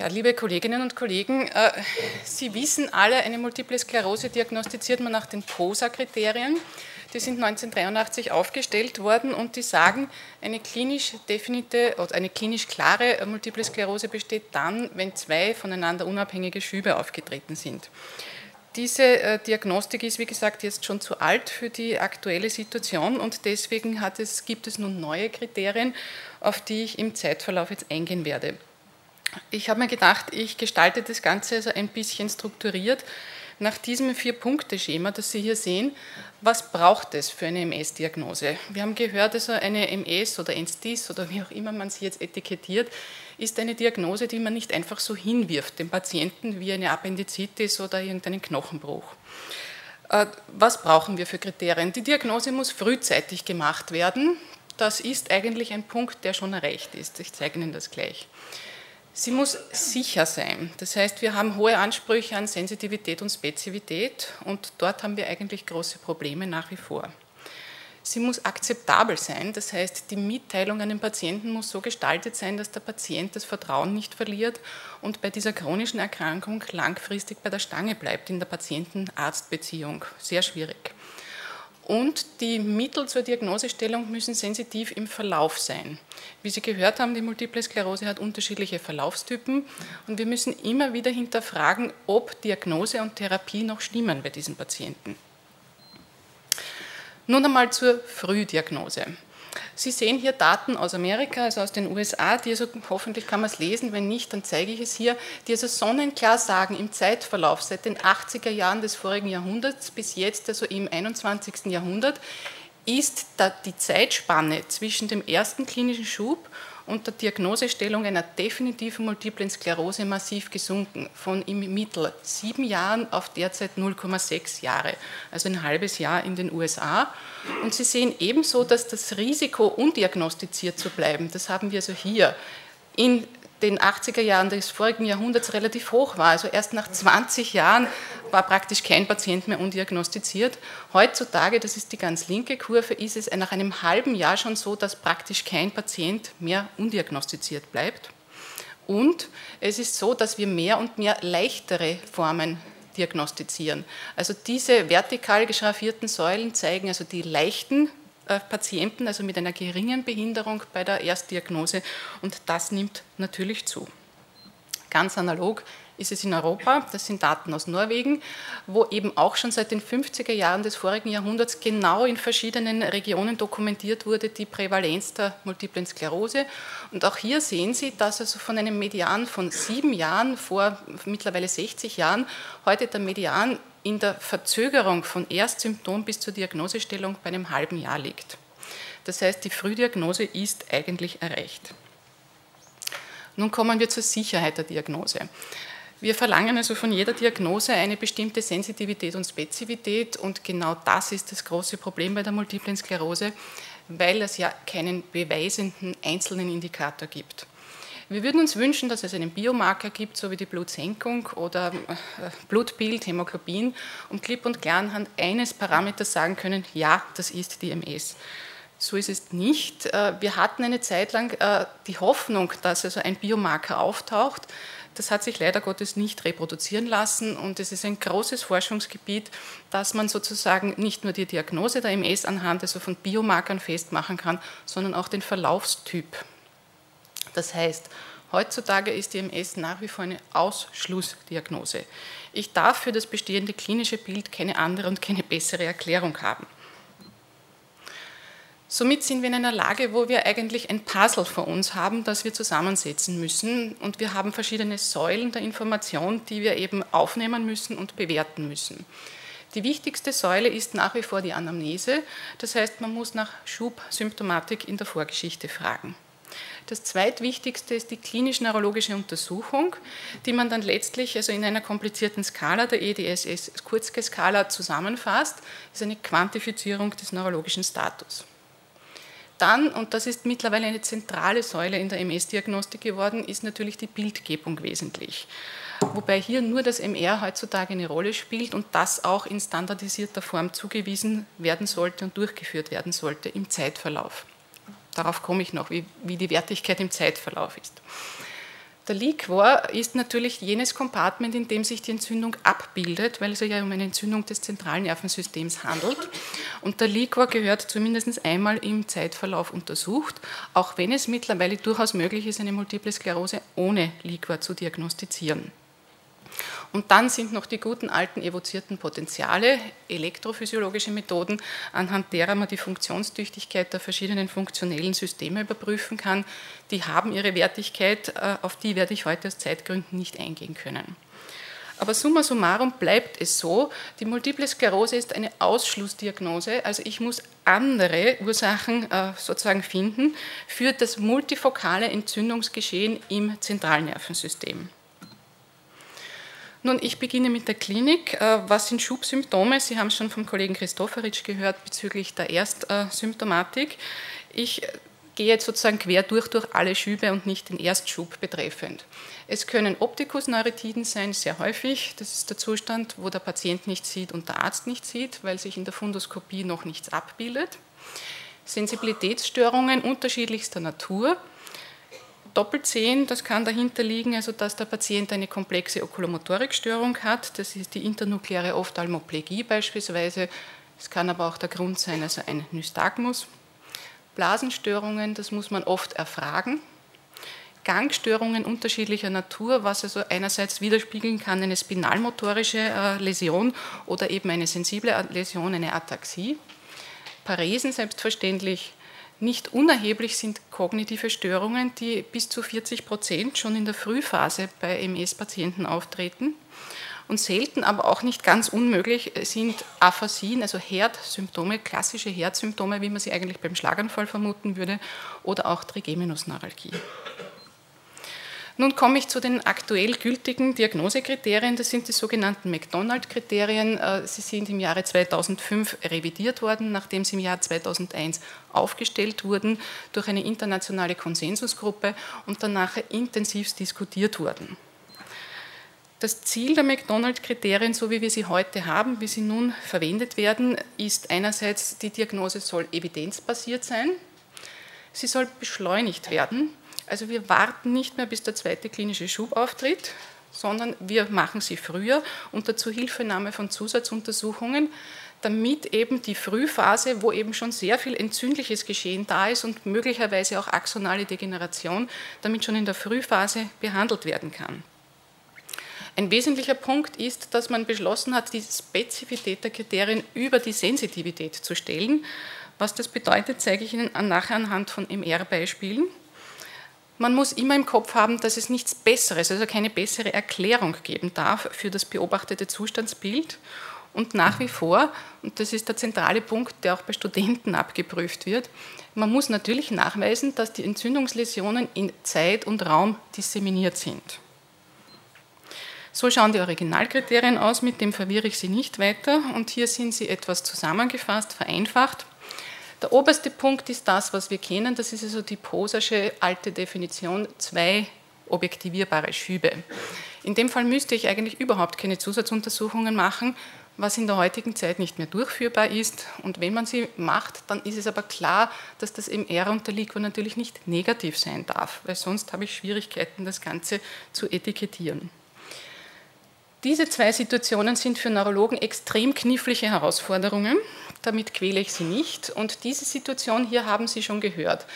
Ja, liebe Kolleginnen und Kollegen, äh, Sie wissen alle, eine Multiple Sklerose diagnostiziert man nach den POSA-Kriterien. Die sind 1983 aufgestellt worden und die sagen, eine klinisch definite oder eine klinisch klare Multiple Sklerose besteht dann, wenn zwei voneinander unabhängige Schübe aufgetreten sind. Diese äh, Diagnostik ist, wie gesagt, jetzt schon zu alt für die aktuelle Situation und deswegen es, gibt es nun neue Kriterien, auf die ich im Zeitverlauf jetzt eingehen werde. Ich habe mir gedacht, ich gestalte das Ganze also ein bisschen strukturiert nach diesem Vier-Punkte-Schema, das Sie hier sehen. Was braucht es für eine MS-Diagnose? Wir haben gehört, also eine MS oder NSTIS oder wie auch immer man sie jetzt etikettiert, ist eine Diagnose, die man nicht einfach so hinwirft, dem Patienten wie eine Appendizitis oder irgendeinen Knochenbruch. Äh, was brauchen wir für Kriterien? Die Diagnose muss frühzeitig gemacht werden. Das ist eigentlich ein Punkt, der schon erreicht ist. Ich zeige Ihnen das gleich. Sie muss sicher sein. Das heißt, wir haben hohe Ansprüche an Sensitivität und Spezifität und dort haben wir eigentlich große Probleme nach wie vor. Sie muss akzeptabel sein, das heißt, die Mitteilung an den Patienten muss so gestaltet sein, dass der Patient das Vertrauen nicht verliert und bei dieser chronischen Erkrankung langfristig bei der Stange bleibt in der Patienten-Arzt-Beziehung. Sehr schwierig. Und die Mittel zur Diagnosestellung müssen sensitiv im Verlauf sein. Wie Sie gehört haben, die Multiple Sklerose hat unterschiedliche Verlaufstypen und wir müssen immer wieder hinterfragen, ob Diagnose und Therapie noch stimmen bei diesen Patienten. Nun einmal zur Frühdiagnose. Sie sehen hier Daten aus Amerika, also aus den USA, die also, hoffentlich kann man es lesen, wenn nicht, dann zeige ich es hier, die also sonnenklar sagen, im Zeitverlauf seit den 80er Jahren des vorigen Jahrhunderts bis jetzt, also im 21. Jahrhundert, ist die Zeitspanne zwischen dem ersten klinischen Schub und der Diagnosestellung einer definitiven Multiplen Sklerose massiv gesunken, von im Mittel sieben Jahren auf derzeit 0,6 Jahre, also ein halbes Jahr in den USA. Und Sie sehen ebenso, dass das Risiko, undiagnostiziert zu bleiben, das haben wir also hier in den 80er Jahren des vorigen Jahrhunderts relativ hoch war. Also erst nach 20 Jahren war praktisch kein Patient mehr undiagnostiziert. Heutzutage, das ist die ganz linke Kurve, ist es nach einem halben Jahr schon so, dass praktisch kein Patient mehr undiagnostiziert bleibt. Und es ist so, dass wir mehr und mehr leichtere Formen diagnostizieren. Also diese vertikal geschraffierten Säulen zeigen also die leichten äh, Patienten, also mit einer geringen Behinderung bei der Erstdiagnose und das nimmt natürlich zu. Ganz analog ist es in Europa, das sind Daten aus Norwegen, wo eben auch schon seit den 50er Jahren des vorigen Jahrhunderts genau in verschiedenen Regionen dokumentiert wurde die Prävalenz der Multiplen Sklerose. Und auch hier sehen Sie, dass also von einem Median von sieben Jahren vor mittlerweile 60 Jahren heute der Median in der Verzögerung von Erstsymptom bis zur Diagnosestellung bei einem halben Jahr liegt. Das heißt, die Frühdiagnose ist eigentlich erreicht. Nun kommen wir zur Sicherheit der Diagnose. Wir verlangen also von jeder Diagnose eine bestimmte Sensitivität und Spezifität und genau das ist das große Problem bei der Multiplen Sklerose, weil es ja keinen beweisenden einzelnen Indikator gibt. Wir würden uns wünschen, dass es einen Biomarker gibt, so wie die Blutsenkung oder äh, Blutbild, Hämoglobin, um klipp und klar anhand eines Parameters sagen können, ja, das ist die MS. So ist es nicht. Äh, wir hatten eine Zeit lang äh, die Hoffnung, dass also ein Biomarker auftaucht. Das hat sich leider Gottes nicht reproduzieren lassen und es ist ein großes Forschungsgebiet, dass man sozusagen nicht nur die Diagnose der MS anhand also von Biomarkern festmachen kann, sondern auch den Verlaufstyp das heißt, heutzutage ist die MS nach wie vor eine Ausschlussdiagnose. Ich darf für das bestehende klinische Bild keine andere und keine bessere Erklärung haben. Somit sind wir in einer Lage, wo wir eigentlich ein Puzzle vor uns haben, das wir zusammensetzen müssen. Und wir haben verschiedene Säulen der Information, die wir eben aufnehmen müssen und bewerten müssen. Die wichtigste Säule ist nach wie vor die Anamnese. Das heißt, man muss nach Schubsymptomatik in der Vorgeschichte fragen. Das zweitwichtigste ist die klinisch-neurologische Untersuchung, die man dann letztlich also in einer komplizierten Skala, der EDSS-Kurzskala, zusammenfasst. Das ist eine Quantifizierung des neurologischen Status. Dann, und das ist mittlerweile eine zentrale Säule in der MS-Diagnostik geworden, ist natürlich die Bildgebung wesentlich. Wobei hier nur das MR heutzutage eine Rolle spielt und das auch in standardisierter Form zugewiesen werden sollte und durchgeführt werden sollte im Zeitverlauf. Darauf komme ich noch, wie, wie die Wertigkeit im Zeitverlauf ist. Der Liquor ist natürlich jenes Kompartment, in dem sich die Entzündung abbildet, weil es sich ja um eine Entzündung des zentralen Nervensystems handelt. Und der Liquor gehört zumindest einmal im Zeitverlauf untersucht, auch wenn es mittlerweile durchaus möglich ist, eine Multiple Sklerose ohne Liquor zu diagnostizieren. Und dann sind noch die guten alten evozierten Potenziale, elektrophysiologische Methoden, anhand derer man die Funktionstüchtigkeit der verschiedenen funktionellen Systeme überprüfen kann. Die haben ihre Wertigkeit, äh, auf die werde ich heute aus Zeitgründen nicht eingehen können. Aber summa summarum bleibt es so, die Multiple Sklerose ist eine Ausschlussdiagnose, also ich muss andere Ursachen äh, sozusagen finden für das multifokale Entzündungsgeschehen im Zentralnervensystem. Nun, ich beginne mit der Klinik. Äh, was sind Schubsymptome? Sie haben es schon vom Kollegen Christoforitsch gehört bezüglich der Erstsymptomatik. Ich gehe jetzt sozusagen quer durch, durch alle Schübe und nicht den Erstschub betreffend. Es können Optikusneuritiden sein, sehr häufig. Das ist der Zustand, wo der Patient nicht sieht und der Arzt nicht sieht, weil sich in der Fundoskopie noch nichts abbildet. Sensibilitätsstörungen unterschiedlichster Natur doppelt sehen. Das kann dahinter liegen, also dass der Patient eine komplexe Okulomotorikstörung hat. Das ist die internukleare Ophthalmoplegie beispielsweise. Es kann aber auch der Grund sein, also ein Nystagmus. Blasenstörungen, das muss man oft erfragen. Gangstörungen unterschiedlicher Natur, was also einerseits widerspiegeln kann eine spinalmotorische äh, Läsion oder eben eine sensible Läsion, eine Ataxie. Paresen selbstverständlich, nicht unerheblich sind kognitive Störungen, die bis zu 40 Prozent schon in der Frühphase bei MS-Patienten auftreten. Und selten, aber auch nicht ganz unmöglich, sind Aphasien, also Herdsymptome, klassische Herdsymptome, wie man sie eigentlich beim Schlaganfall vermuten würde, oder auch Trigeminusneuralgie. Nun komme ich zu den aktuell gültigen Diagnosekriterien. Das sind die sogenannten McDonald-Kriterien. Äh, sie sind im Jahre 2005 revidiert worden, nachdem sie im Jahr 2001 aufgestellt wurden durch eine internationale Konsensusgruppe und danach intensivst diskutiert wurden. Das Ziel der McDonald-Kriterien, so wie wir sie heute haben, wie sie nun verwendet werden, ist einerseits, die Diagnose soll evidenzbasiert sein, sie soll beschleunigt werden, also wir warten nicht mehr, bis der zweite klinische Schub auftritt, sondern wir machen sie früher unter Zuhilfenahme von Zusatzuntersuchungen, damit eben die Frühphase, wo eben schon sehr viel entzündliches Geschehen da ist und möglicherweise auch axonale Degeneration, damit schon in der Frühphase behandelt werden kann. Ein wesentlicher Punkt ist, dass man beschlossen hat, die Spezifität der Kriterien über die Sensitivität zu stellen. Was das bedeutet, zeige ich Ihnen nachher anhand von MR-Beispielen man muss immer im Kopf haben, dass es nichts Besseres, also keine bessere Erklärung geben darf für das beobachtete Zustandsbild. Und nach wie vor, und das ist der zentrale Punkt, der auch bei Studenten abgeprüft wird, man muss natürlich nachweisen, dass die Entzündungsläsionen in Zeit und Raum disseminiert sind. So schauen die Originalkriterien aus, mit dem verwirre ich Sie nicht weiter. Und hier sind sie etwas zusammengefasst, vereinfacht. Der oberste Punkt ist das, was wir kennen, das ist also die Posersche alte Definition, zwei objektivierbare Schübe. In dem Fall müsste ich eigentlich überhaupt keine Zusatzuntersuchungen machen, was in der heutigen Zeit nicht mehr durchführbar ist. Und wenn man sie macht, dann ist es aber klar, dass das MR und der Liquor natürlich nicht negativ sein darf, weil sonst habe ich Schwierigkeiten, das Ganze zu etikettieren. Diese zwei Situationen sind für Neurologen extrem knifflige Herausforderungen. Damit quäle ich Sie nicht. Und diese Situation hier haben Sie schon gehört.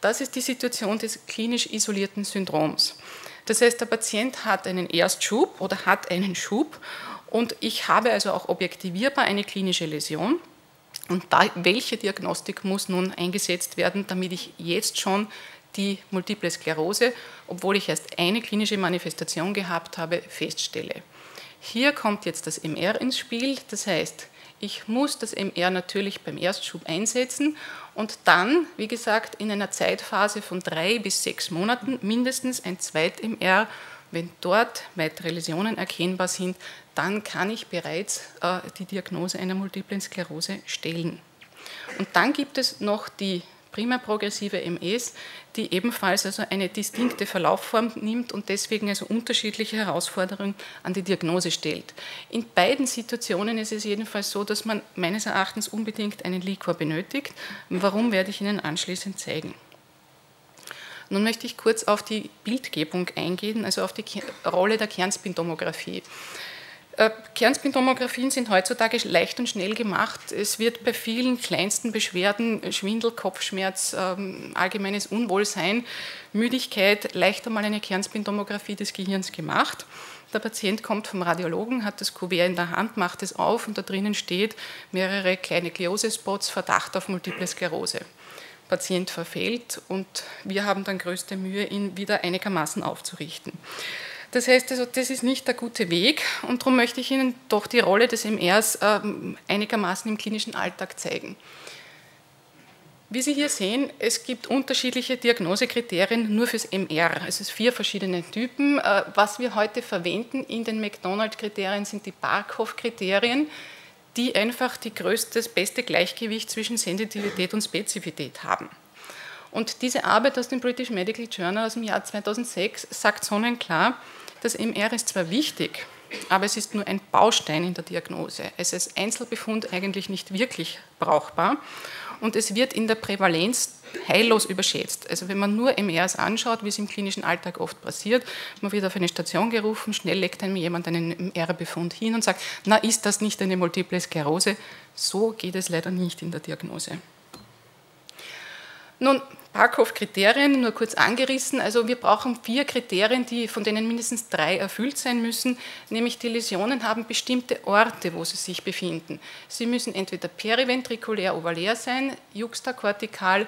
Das ist die Situation des klinisch isolierten Syndroms. Das heißt, der Patient hat einen Erstschub oder hat einen Schub und ich habe also auch objektivierbar eine klinische Läsion. Und da, welche Diagnostik muss nun eingesetzt werden, damit ich jetzt schon die Multiple Sklerose, obwohl ich erst eine klinische Manifestation gehabt habe, feststelle? Hier kommt jetzt das MR ins Spiel, das heißt, ich muss das MR natürlich beim Erstschub einsetzen und dann, wie gesagt, in einer Zeitphase von drei bis sechs Monaten mindestens ein Zweit-MR. Wenn dort weitere Läsionen erkennbar sind, dann kann ich bereits äh, die Diagnose einer multiplen Sklerose stellen. Und dann gibt es noch die primär progressive MS, die ebenfalls also eine distinkte Verlaufform nimmt und deswegen also unterschiedliche Herausforderungen an die Diagnose stellt. In beiden Situationen ist es jedenfalls so, dass man meines Erachtens unbedingt einen Liquor benötigt. Warum werde ich Ihnen anschließend zeigen. Nun möchte ich kurz auf die Bildgebung eingehen, also auf die Rolle der Kernspintomographie. Äh, Kernspintomographien sind heutzutage leicht und schnell gemacht. Es wird bei vielen kleinsten Beschwerden, Schwindel, Kopfschmerz, ähm, allgemeines Unwohlsein, Müdigkeit, leicht einmal eine Kernspintomographie des Gehirns gemacht. Der Patient kommt vom Radiologen, hat das Kuvert in der Hand, macht es auf und da drinnen steht mehrere kleine Gliose-Spots, Verdacht auf Multiple Sklerose. Patient verfehlt und wir haben dann größte Mühe, ihn wieder einigermaßen aufzurichten. Das heißt, also, das ist nicht der gute Weg und darum möchte ich Ihnen doch die Rolle des MRs ähm, einigermaßen im klinischen Alltag zeigen. Wie Sie hier sehen, es gibt unterschiedliche Diagnosekriterien nur fürs MR. Es sind vier verschiedene Typen. Äh, was wir heute verwenden in den McDonald-Kriterien sind die Barkhoff-Kriterien, die einfach die größte, das beste Gleichgewicht zwischen Sensitivität und Spezifität haben. Und diese Arbeit aus dem British Medical Journal aus dem Jahr 2006 sagt sonnenklar, das MR ist zwar wichtig, aber es ist nur ein Baustein in der Diagnose. Es ist Einzelbefund eigentlich nicht wirklich brauchbar und es wird in der Prävalenz heillos überschätzt. Also wenn man nur MRs anschaut, wie es im klinischen Alltag oft passiert, man wird auf eine Station gerufen, schnell legt einem jemand einen MR-Befund hin und sagt, na ist das nicht eine Multiple Sklerose? So geht es leider nicht in der Diagnose. Nun, Parkhoff-Kriterien, nur kurz angerissen. Also wir brauchen vier Kriterien, die, von denen mindestens drei erfüllt sein müssen, nämlich die Läsionen haben bestimmte Orte, wo sie sich befinden. Sie müssen entweder periventrikulär ovalär sein, juxtakortikal,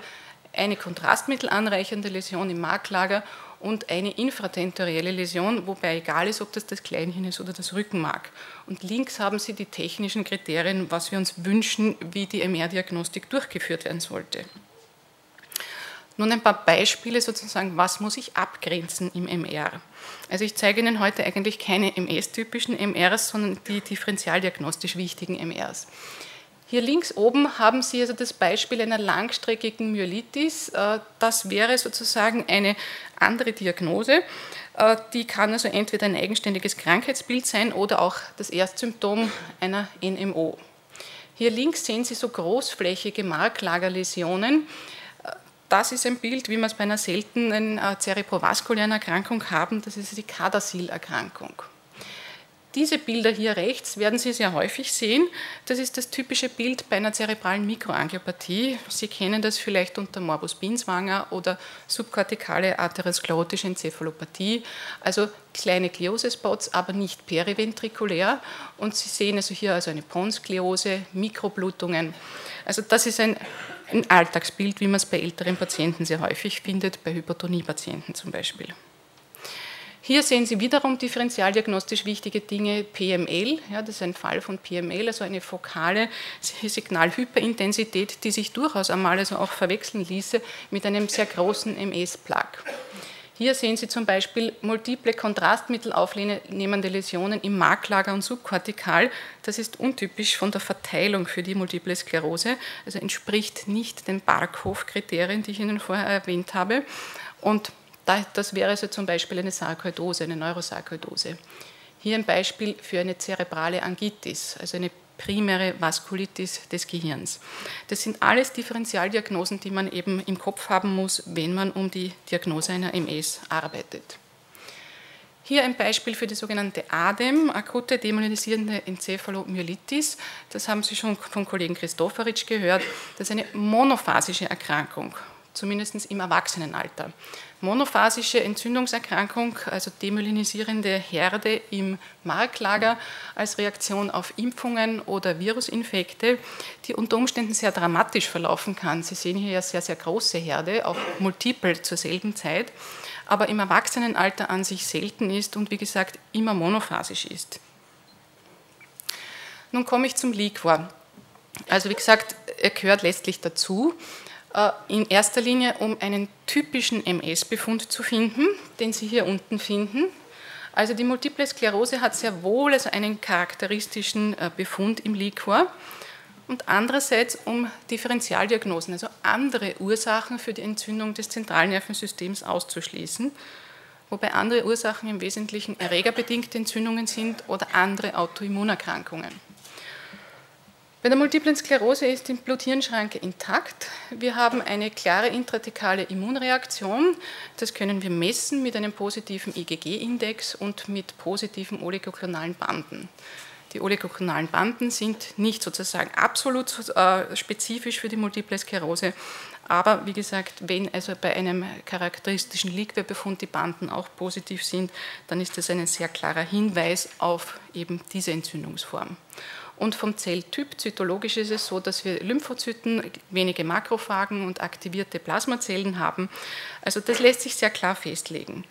eine kontrastmittelanreichernde Läsion im Marklager und eine infratentorielle Läsion, wobei egal ist, ob das das Kleinhirn ist oder das Rückenmark. Und links haben Sie die technischen Kriterien, was wir uns wünschen, wie die MR-Diagnostik durchgeführt werden sollte. Nun ein paar Beispiele sozusagen, was muss ich abgrenzen im MR. Also ich zeige Ihnen heute eigentlich keine MS-typischen MRs, sondern die differentialdiagnostisch wichtigen MRs. Hier links oben haben Sie also das Beispiel einer langstreckigen Myelitis. Äh, das wäre sozusagen eine andere Diagnose. Äh, die kann also entweder ein eigenständiges Krankheitsbild sein oder auch das Erstsymptom einer NMO. Hier links sehen Sie so großflächige Marklagerläsionen, das ist ein Bild, wie wir es bei einer seltenen äh, zerebrovaskulären Erkrankung haben, das ist die Kadasil-Erkrankung. Diese Bilder hier rechts werden Sie sehr häufig sehen. Das ist das typische Bild bei einer zerebralen Mikroangiopathie. Sie kennen das vielleicht unter Morbus Binswanger oder subkortikale arteriosklerotische Enzephalopathie. Also kleine Gliosespots, aber nicht periventrikulär. Und Sie sehen also hier also eine Ponskliose, Mikroblutungen. Also das ist ein ein Alltagsbild, wie man es bei älteren Patienten sehr häufig findet, bei Hypertonie-Patienten zum Beispiel. Hier sehen Sie wiederum differentialdiagnostisch wichtige Dinge, PML, ja, das ist ein Fall von PML, also eine fokale Signalhyperintensität, die sich durchaus einmal also auch verwechseln ließe mit einem sehr großen MS-Plug. Hier sehen Sie zum Beispiel multiple kontrastmittelaufnehmende Läsionen im Marklager und subkortikal. Das ist untypisch von der Verteilung für die Multiple Sklerose, also entspricht nicht den Barkhoff-Kriterien, die ich Ihnen vorher erwähnt habe. Und das wäre also zum Beispiel eine Sarkoidose, eine Neurosarkoidose. Hier ein Beispiel für eine zerebrale Angitis, also eine primäre Vaskulitis des Gehirns. Das sind alles Differentialdiagnosen, die man eben im Kopf haben muss, wenn man um die Diagnose einer MS arbeitet. Hier ein Beispiel für die sogenannte ADEM, akute demyelinisierende Enzephalomyelitis. Das haben Sie schon vom Kollegen Christoforitsch gehört. Das ist eine monophasische Erkrankung zumindest im Erwachsenenalter. Monophasische Entzündungserkrankung, also demyelinisierende Herde im Marklager als Reaktion auf Impfungen oder Virusinfekte, die unter Umständen sehr dramatisch verlaufen kann. Sie sehen hier ja sehr, sehr große Herde, auch multiple zur selben Zeit, aber im Erwachsenenalter an sich selten ist und wie gesagt immer monophasisch ist. Nun komme ich zum Liquor. Also wie gesagt, er gehört letztlich dazu. Äh, in erster Linie, um einen typischen MS-Befund zu finden, den Sie hier unten finden. Also die Multiple Sklerose hat sehr wohl also einen charakteristischen äh, Befund im Liquor und andererseits um Differentialdiagnosen, also andere Ursachen für die Entzündung des Zentralnervensystems auszuschließen, wobei andere Ursachen im Wesentlichen erregerbedingte Entzündungen sind oder andere Autoimmunerkrankungen. Bei der multiplen Sklerose ist die Blut-Hirn-Schranke intakt. Wir haben eine klare intratikale Immunreaktion. Das können wir messen mit einem positiven IgG-Index und mit positiven oligoklonalen Banden. Die oligoklonalen Banden sind nicht sozusagen absolut äh, spezifisch für die multiple Sklerose, aber wie gesagt, wenn also bei einem charakteristischen Liquorbefund die Banden auch positiv sind, dann ist das ein sehr klarer Hinweis auf eben diese Entzündungsform. Und vom Zelltyp, zytologisch ist es so, dass wir Lymphozyten, wenige Makrophagen und aktivierte Plasmazellen haben. Also das lässt sich sehr klar festlegen.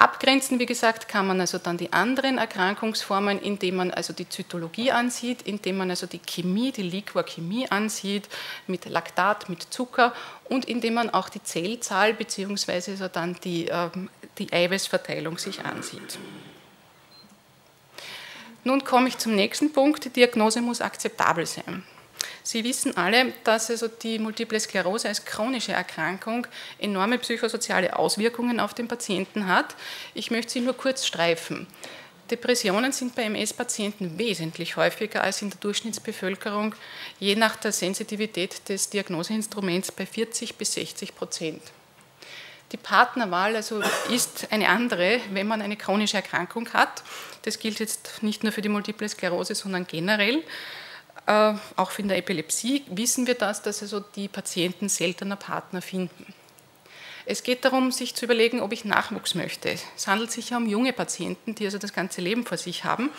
Abgrenzen, wie gesagt, kann man also dann die anderen Erkrankungsformen, indem man also die Zytologie ansieht, indem man also die Chemie, die Liquorchemie ansieht, mit Laktat, mit Zucker und indem man auch die Zellzahl bzw. Also dann die, ähm, die Eiweißverteilung sich ansieht. Nun komme ich zum nächsten Punkt. Die Diagnose muss akzeptabel sein. Sie wissen alle, dass also die Multiple Sklerose als chronische Erkrankung enorme psychosoziale Auswirkungen auf den Patienten hat. Ich möchte sie nur kurz streifen. Depressionen sind bei MS-Patienten wesentlich häufiger als in der Durchschnittsbevölkerung, je nach der Sensitivität des Diagnoseinstruments bei 40 bis 60 Prozent. Die Partnerwahl also ist eine andere, wenn man eine chronische Erkrankung hat. Das gilt jetzt nicht nur für die Multiple Sklerose, sondern generell. Äh, auch in der Epilepsie wissen wir das, dass also die Patienten seltener Partner finden. Es geht darum, sich zu überlegen, ob ich Nachwuchs möchte. Es handelt sich ja um junge Patienten, die also das ganze Leben vor sich haben.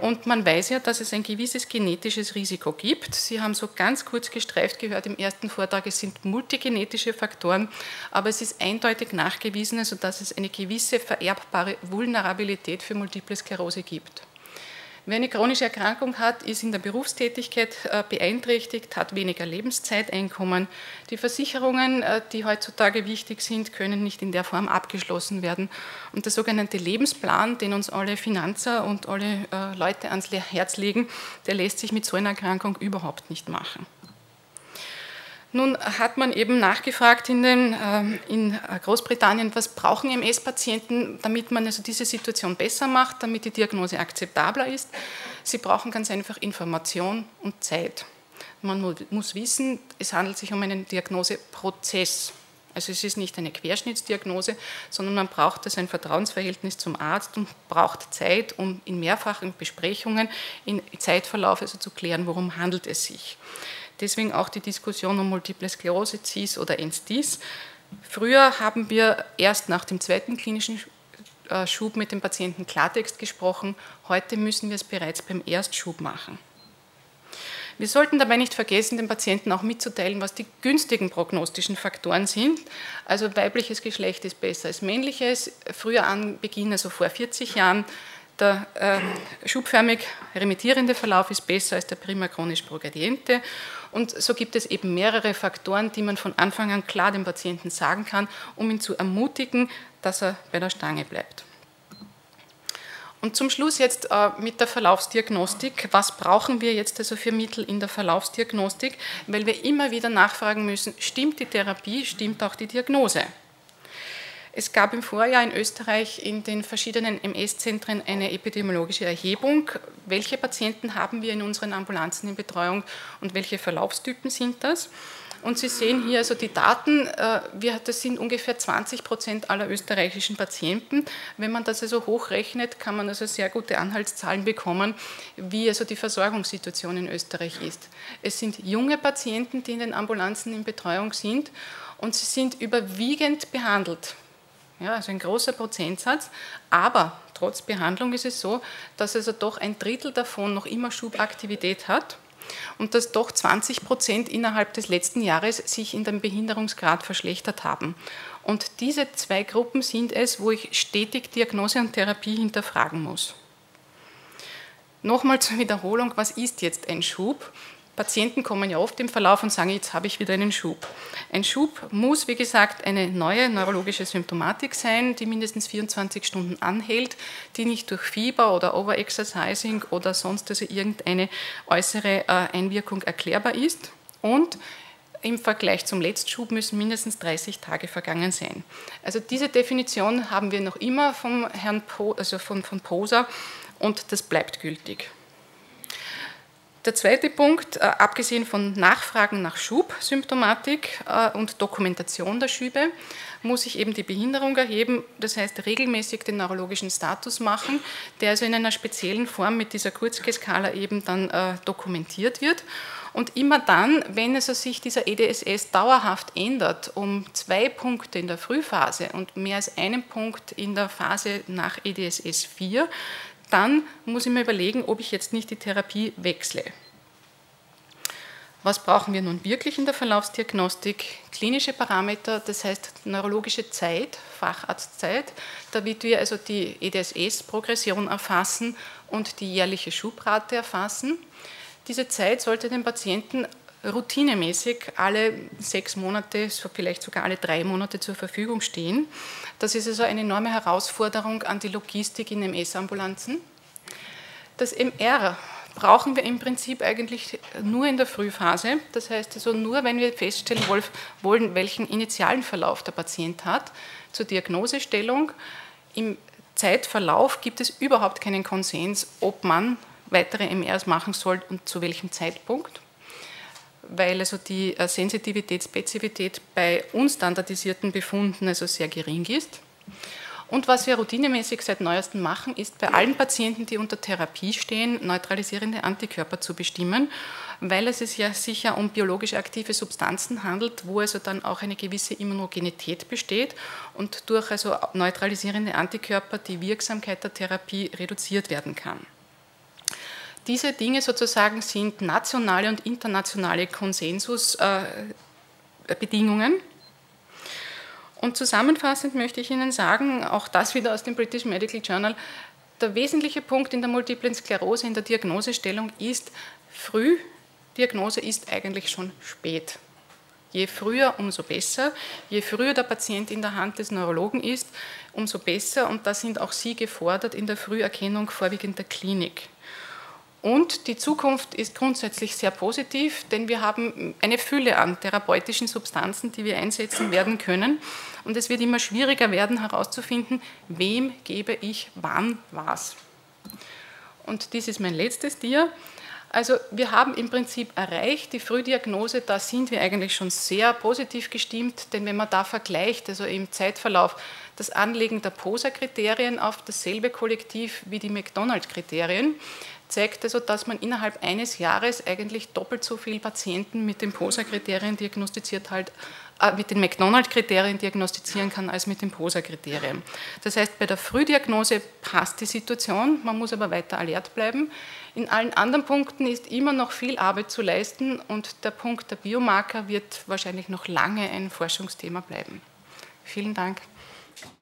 Und man weiß ja, dass es ein gewisses genetisches Risiko gibt. Sie haben so ganz kurz gestreift gehört im ersten Vortrag, es sind multigenetische Faktoren, aber es ist eindeutig nachgewiesen, also dass es eine gewisse vererbbare Vulnerabilität für Multiple Sklerose gibt. Wer eine chronische Erkrankung hat, ist in der Berufstätigkeit äh, beeinträchtigt, hat weniger Lebenszeiteinkommen. Die Versicherungen, äh, die heutzutage wichtig sind, können nicht in der Form abgeschlossen werden. Und der sogenannte Lebensplan, den uns alle Finanzer und alle äh, Leute ans Herz legen, der lässt sich mit so einer Erkrankung überhaupt nicht machen. Nun hat man eben nachgefragt in, den, ähm, in äh, Großbritannien, was brauchen MS-Patienten, damit man also diese Situation besser macht, damit die Diagnose akzeptabler ist. Sie brauchen ganz einfach Information und Zeit. Man muss wissen, es handelt sich um einen Diagnoseprozess. Also es ist nicht eine Querschnittsdiagnose, sondern man braucht also ein Vertrauensverhältnis zum Arzt und braucht Zeit, um in mehrfachen Besprechungen, in Zeitverlauf also zu klären, worum handelt es sich. Deswegen auch die Diskussion um Multiple Sklerose, CIS oder NSDIS. Früher haben wir erst nach dem zweiten klinischen äh, Schub mit dem Patienten Klartext gesprochen. Heute müssen wir es bereits beim Erstschub machen. Wir sollten dabei nicht vergessen, den Patienten auch mitzuteilen, was die günstigen prognostischen Faktoren sind. Also weibliches Geschlecht ist besser als männliches. Früher an Beginn, also vor 40 Jahren, der äh, schubförmig remittierende Verlauf ist besser als der prima chronisch progrediente. Und so gibt es eben mehrere Faktoren, die man von Anfang an klar dem Patienten sagen kann, um ihn zu ermutigen, dass er bei der Stange bleibt. Und zum Schluss jetzt äh, mit der Verlaufsdiagnostik. Was brauchen wir jetzt also für Mittel in der Verlaufsdiagnostik? Weil wir immer wieder nachfragen müssen, stimmt die Therapie, stimmt auch die Diagnose? Es gab im Vorjahr in Österreich in den verschiedenen MS-Zentren eine epidemiologische Erhebung. Welche Patienten haben wir in unseren Ambulanzen in Betreuung und welche Verlaufstypen sind das? Und Sie sehen hier also die Daten, äh, das sind ungefähr 20 Prozent aller österreichischen Patienten. Wenn man das also hochrechnet, kann man also sehr gute Anhaltszahlen bekommen, wie also die Versorgungssituation in Österreich ist. Es sind junge Patienten, die in den Ambulanzen in Betreuung sind und sie sind überwiegend behandelt ja, also ein großer Prozentsatz. Aber trotz Behandlung ist es so, dass also doch ein Drittel davon noch immer Schubaktivität hat und dass doch 20 Prozent innerhalb des letzten Jahres sich in dem Behinderungsgrad verschlechtert haben. Und diese zwei Gruppen sind es, wo ich stetig Diagnose und Therapie hinterfragen muss. Nochmal zur Wiederholung, was ist jetzt ein Schub? Patienten kommen ja oft im Verlauf und sagen, jetzt habe ich wieder einen Schub. Ein Schub muss, wie gesagt, eine neue neurologische Symptomatik sein, die mindestens 24 Stunden anhält, die nicht durch Fieber oder Overexercising oder sonst also irgendeine äußere äh, Einwirkung erklärbar ist. Und im Vergleich zum Letztschub müssen mindestens 30 Tage vergangen sein. Also diese Definition haben wir noch immer vom Herrn po, also von, von Poser und das bleibt gültig. Der zweite Punkt, äh, abgesehen von Nachfragen nach Schubsymptomatik äh, und Dokumentation der Schübe, muss ich eben die Behinderung erheben, das heißt regelmäßig den neurologischen Status machen, der also in einer speziellen Form mit dieser Kurzgeskala eben dann äh, dokumentiert wird. Und immer dann, wenn also sich dieser EDSS dauerhaft ändert, um zwei Punkte in der Frühphase und mehr als einen Punkt in der Phase nach EDSS 4, dann muss ich mir überlegen, ob ich jetzt nicht die Therapie wechsle. Was brauchen wir nun wirklich in der Verlaufsdiagnostik? Klinische Parameter, das heißt neurologische Zeit, Facharztzeit, damit wir also die EDSS-Progression erfassen und die jährliche Schubrate erfassen. Diese Zeit sollte dem Patienten routinemäßig alle sechs Monate, vielleicht sogar alle drei Monate zur Verfügung stehen. Das ist also eine enorme Herausforderung an die Logistik in MS-Ambulanzen. Das MR brauchen wir im Prinzip eigentlich nur in der Frühphase. Das heißt also nur, wenn wir feststellen wollen, welchen initialen Verlauf der Patient hat zur Diagnosestellung. Im Zeitverlauf gibt es überhaupt keinen Konsens, ob man weitere MRs machen soll und zu welchem Zeitpunkt, weil also die äh, Sensitivität, Spezifität bei unstandardisierten Befunden also sehr gering ist. Und was wir routinemäßig seit neuestem machen, ist bei allen Patienten, die unter Therapie stehen, neutralisierende Antikörper zu bestimmen, weil es sich ja sicher um biologisch aktive Substanzen handelt, wo also dann auch eine gewisse Immunogenität besteht und durch also neutralisierende Antikörper die Wirksamkeit der Therapie reduziert werden kann. Diese Dinge sozusagen sind nationale und internationale Konsensusbedingungen. Äh, und zusammenfassend möchte ich Ihnen sagen, auch das wieder aus dem British Medical Journal, der wesentliche Punkt in der multiplen Sklerose, in der Diagnosestellung ist, Frühdiagnose ist eigentlich schon spät. Je früher, umso besser. Je früher der Patient in der Hand des Neurologen ist, umso besser. Und da sind auch Sie gefordert in der Früherkennung vorwiegend der Klinik. Und die Zukunft ist grundsätzlich sehr positiv, denn wir haben eine Fülle an therapeutischen Substanzen, die wir einsetzen werden können. Und es wird immer schwieriger werden herauszufinden, wem gebe ich wann was. Und dies ist mein letztes Dia. Also wir haben im Prinzip erreicht, die Frühdiagnose, da sind wir eigentlich schon sehr positiv gestimmt, denn wenn man da vergleicht, also im Zeitverlauf, das Anlegen der POSA-Kriterien auf dasselbe Kollektiv wie die McDonald-Kriterien, zeigt also, dass man innerhalb eines Jahres eigentlich doppelt so viele Patienten mit den POSA-Kriterien diagnostiziert halt, äh, mit den McDonald-Kriterien diagnostizieren kann als mit den POSA-Kriterien. Das heißt, bei der Frühdiagnose passt die Situation, man muss aber weiter alert bleiben. In allen anderen Punkten ist immer noch viel Arbeit zu leisten und der Punkt der Biomarker wird wahrscheinlich noch lange ein Forschungsthema bleiben. Vielen Dank.